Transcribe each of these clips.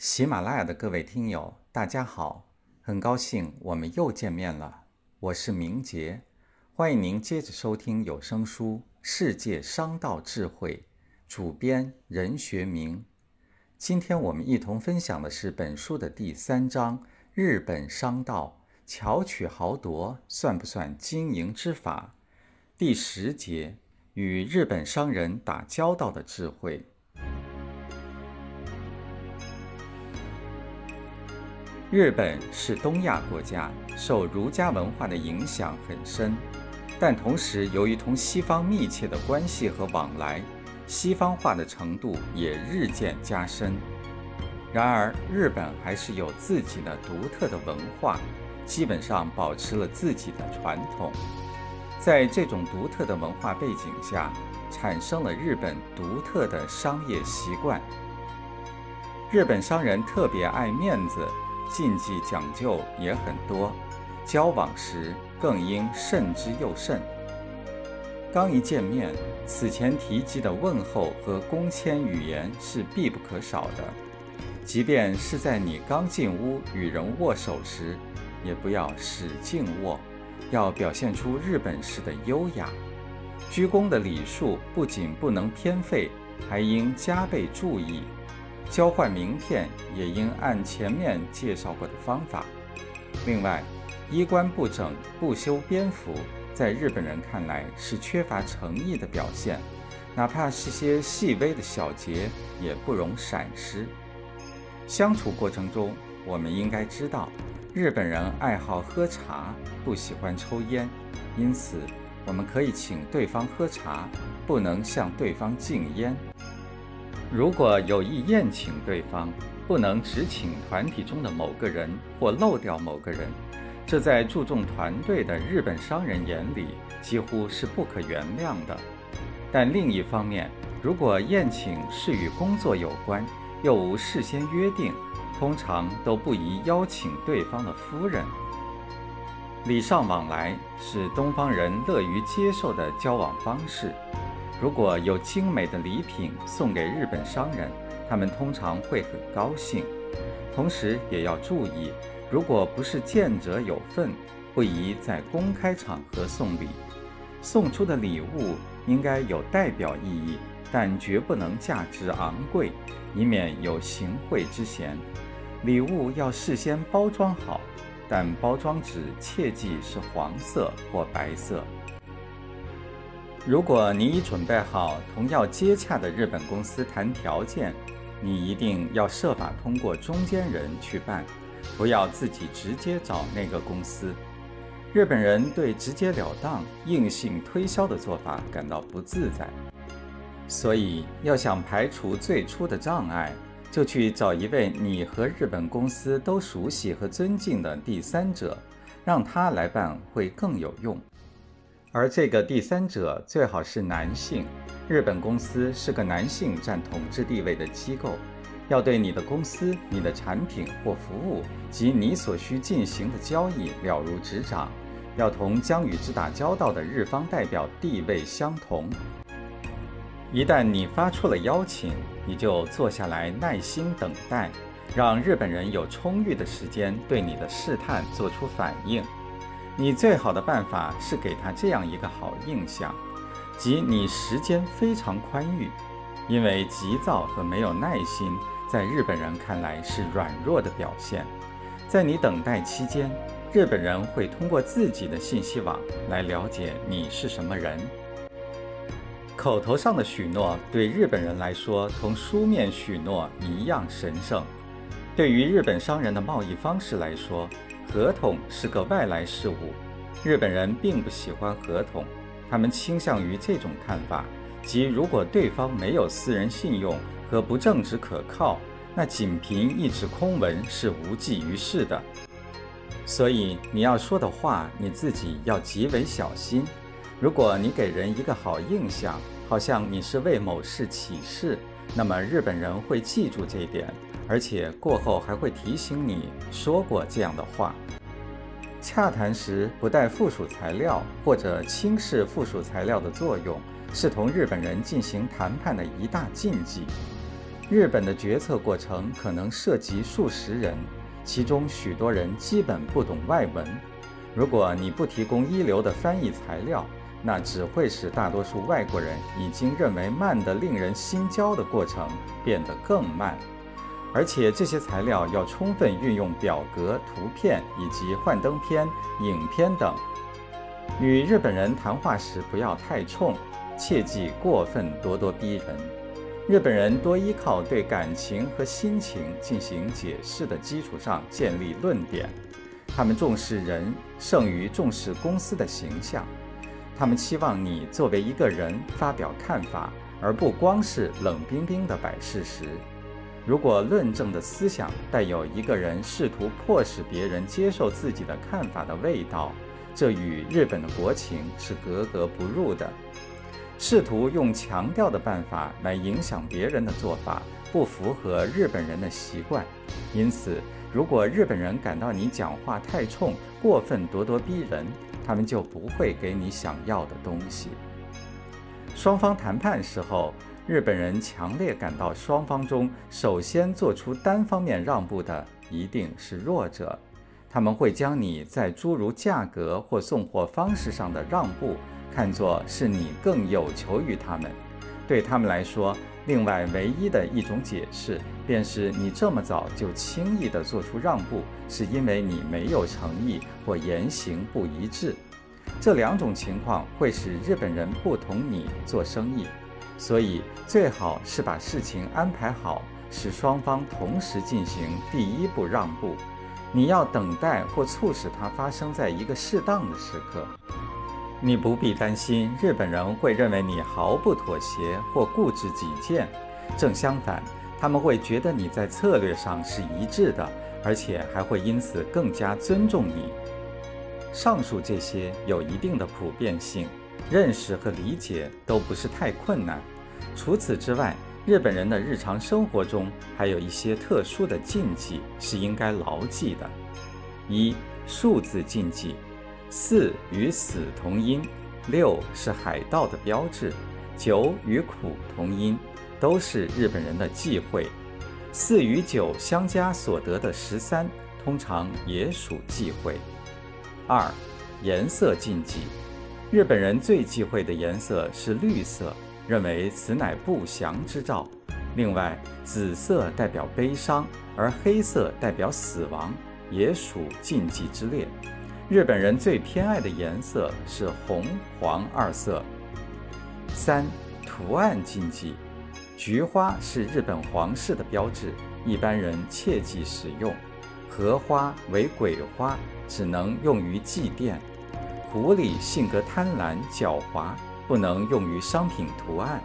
喜马拉雅的各位听友，大家好，很高兴我们又见面了。我是明杰，欢迎您接着收听有声书《世界商道智慧》，主编任学明。今天我们一同分享的是本书的第三章：日本商道巧取豪夺算不算经营之法？第十节：与日本商人打交道的智慧。日本是东亚国家，受儒家文化的影响很深，但同时由于同西方密切的关系和往来，西方化的程度也日渐加深。然而，日本还是有自己的独特的文化，基本上保持了自己的传统。在这种独特的文化背景下，产生了日本独特的商业习惯。日本商人特别爱面子。禁忌讲究也很多，交往时更应慎之又慎。刚一见面，此前提及的问候和恭谦语言是必不可少的。即便是在你刚进屋与人握手时，也不要使劲握，要表现出日本式的优雅。鞠躬的礼数不仅不能偏废，还应加倍注意。交换名片也应按前面介绍过的方法。另外，衣冠不整、不修边幅，在日本人看来是缺乏诚意的表现，哪怕是些细微的小节，也不容闪失。相处过程中，我们应该知道，日本人爱好喝茶，不喜欢抽烟，因此我们可以请对方喝茶，不能向对方敬烟。如果有意宴请对方，不能只请团体中的某个人或漏掉某个人，这在注重团队的日本商人眼里几乎是不可原谅的。但另一方面，如果宴请是与工作有关，又无事先约定，通常都不宜邀请对方的夫人。礼尚往来是东方人乐于接受的交往方式。如果有精美的礼品送给日本商人，他们通常会很高兴。同时也要注意，如果不是见者有份，不宜在公开场合送礼。送出的礼物应该有代表意义，但绝不能价值昂贵，以免有行贿之嫌。礼物要事先包装好，但包装纸切记是黄色或白色。如果你已准备好同要接洽的日本公司谈条件，你一定要设法通过中间人去办，不要自己直接找那个公司。日本人对直截了当、硬性推销的做法感到不自在，所以要想排除最初的障碍，就去找一位你和日本公司都熟悉和尊敬的第三者，让他来办会更有用。而这个第三者最好是男性。日本公司是个男性占统治地位的机构，要对你的公司、你的产品或服务及你所需进行的交易了如指掌，要同将与之打交道的日方代表地位相同。一旦你发出了邀请，你就坐下来耐心等待，让日本人有充裕的时间对你的试探做出反应。你最好的办法是给他这样一个好印象，即你时间非常宽裕，因为急躁和没有耐心，在日本人看来是软弱的表现。在你等待期间，日本人会通过自己的信息网来了解你是什么人。口头上的许诺对日本人来说同书面许诺一样神圣。对于日本商人的贸易方式来说，合同是个外来事物，日本人并不喜欢合同，他们倾向于这种看法，即如果对方没有私人信用和不正直可靠，那仅凭一纸空文是无济于事的。所以你要说的话，你自己要极为小心。如果你给人一个好印象，好像你是为某事起誓，那么日本人会记住这一点。而且过后还会提醒你说过这样的话。洽谈时不带附属材料或者轻视附属材料的作用，是同日本人进行谈判的一大禁忌。日本的决策过程可能涉及数十人，其中许多人基本不懂外文。如果你不提供一流的翻译材料，那只会使大多数外国人已经认为慢得令人心焦的过程变得更慢，而且这些材料要充分运用表格、图片以及幻灯片、影片等。与日本人谈话时不要太冲，切忌过分咄咄逼人。日本人多依靠对感情和心情进行解释的基础上建立论点，他们重视人胜于重视公司的形象。他们期望你作为一个人发表看法，而不光是冷冰冰的摆事实。如果论证的思想带有一个人试图迫使别人接受自己的看法的味道，这与日本的国情是格格不入的。试图用强调的办法来影响别人的做法，不符合日本人的习惯。因此，如果日本人感到你讲话太冲、过分咄咄逼人，他们就不会给你想要的东西。双方谈判时候，日本人强烈感到双方中首先做出单方面让步的一定是弱者。他们会将你在诸如价格或送货方式上的让步看作是你更有求于他们。对他们来说，另外唯一的一种解释便是你这么早就轻易地做出让步，是因为你没有诚意或言行不一致。这两种情况会使日本人不同你做生意，所以最好是把事情安排好，使双方同时进行第一步让步。你要等待或促使它发生在一个适当的时刻。你不必担心日本人会认为你毫不妥协或固执己见，正相反，他们会觉得你在策略上是一致的，而且还会因此更加尊重你。上述这些有一定的普遍性，认识和理解都不是太困难。除此之外，日本人的日常生活中还有一些特殊的禁忌是应该牢记的：一、数字禁忌。四与死同音，六是海盗的标志，九与苦同音，都是日本人的忌讳。四与九相加所得的十三，通常也属忌讳。二、颜色禁忌，日本人最忌讳的颜色是绿色，认为此乃不祥之兆。另外，紫色代表悲伤，而黑色代表死亡，也属禁忌之列。日本人最偏爱的颜色是红、黄二色。三、图案禁忌，菊花是日本皇室的标志，一般人切忌使用。荷花为鬼花，只能用于祭奠。狐狸性格贪婪狡猾，不能用于商品图案。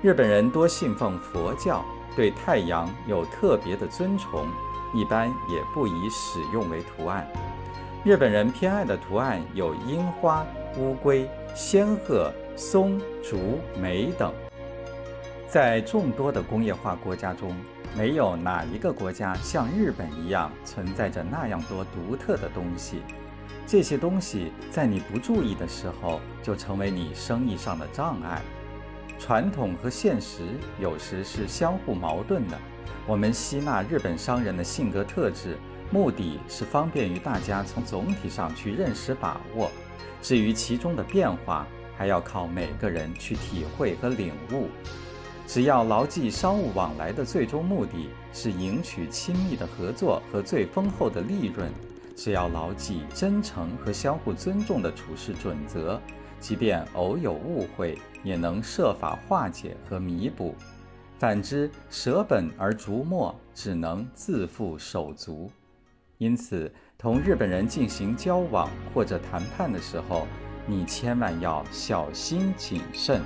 日本人多信奉佛教，对太阳有特别的尊崇，一般也不宜使用为图案。日本人偏爱的图案有樱花、乌龟、仙鹤、松、竹、梅等。在众多的工业化国家中，没有哪一个国家像日本一样存在着那样多独特的东西。这些东西在你不注意的时候，就成为你生意上的障碍。传统和现实有时是相互矛盾的。我们吸纳日本商人的性格特质。目的是方便于大家从总体上去认识把握，至于其中的变化，还要靠每个人去体会和领悟。只要牢记商务往来的最终目的是赢取亲密的合作和最丰厚的利润，只要牢记真诚和相互尊重的处事准则，即便偶有误会，也能设法化解和弥补。反之，舍本而逐末，只能自负手足。因此，同日本人进行交往或者谈判的时候，你千万要小心谨慎。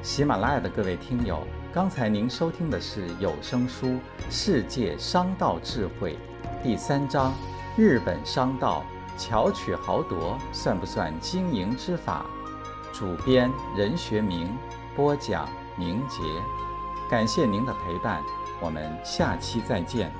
喜马拉雅的各位听友，刚才您收听的是有声书《世界商道智慧》第三章：日本商道。巧取豪夺算不算经营之法？主编任学明，播讲明杰。感谢您的陪伴，我们下期再见。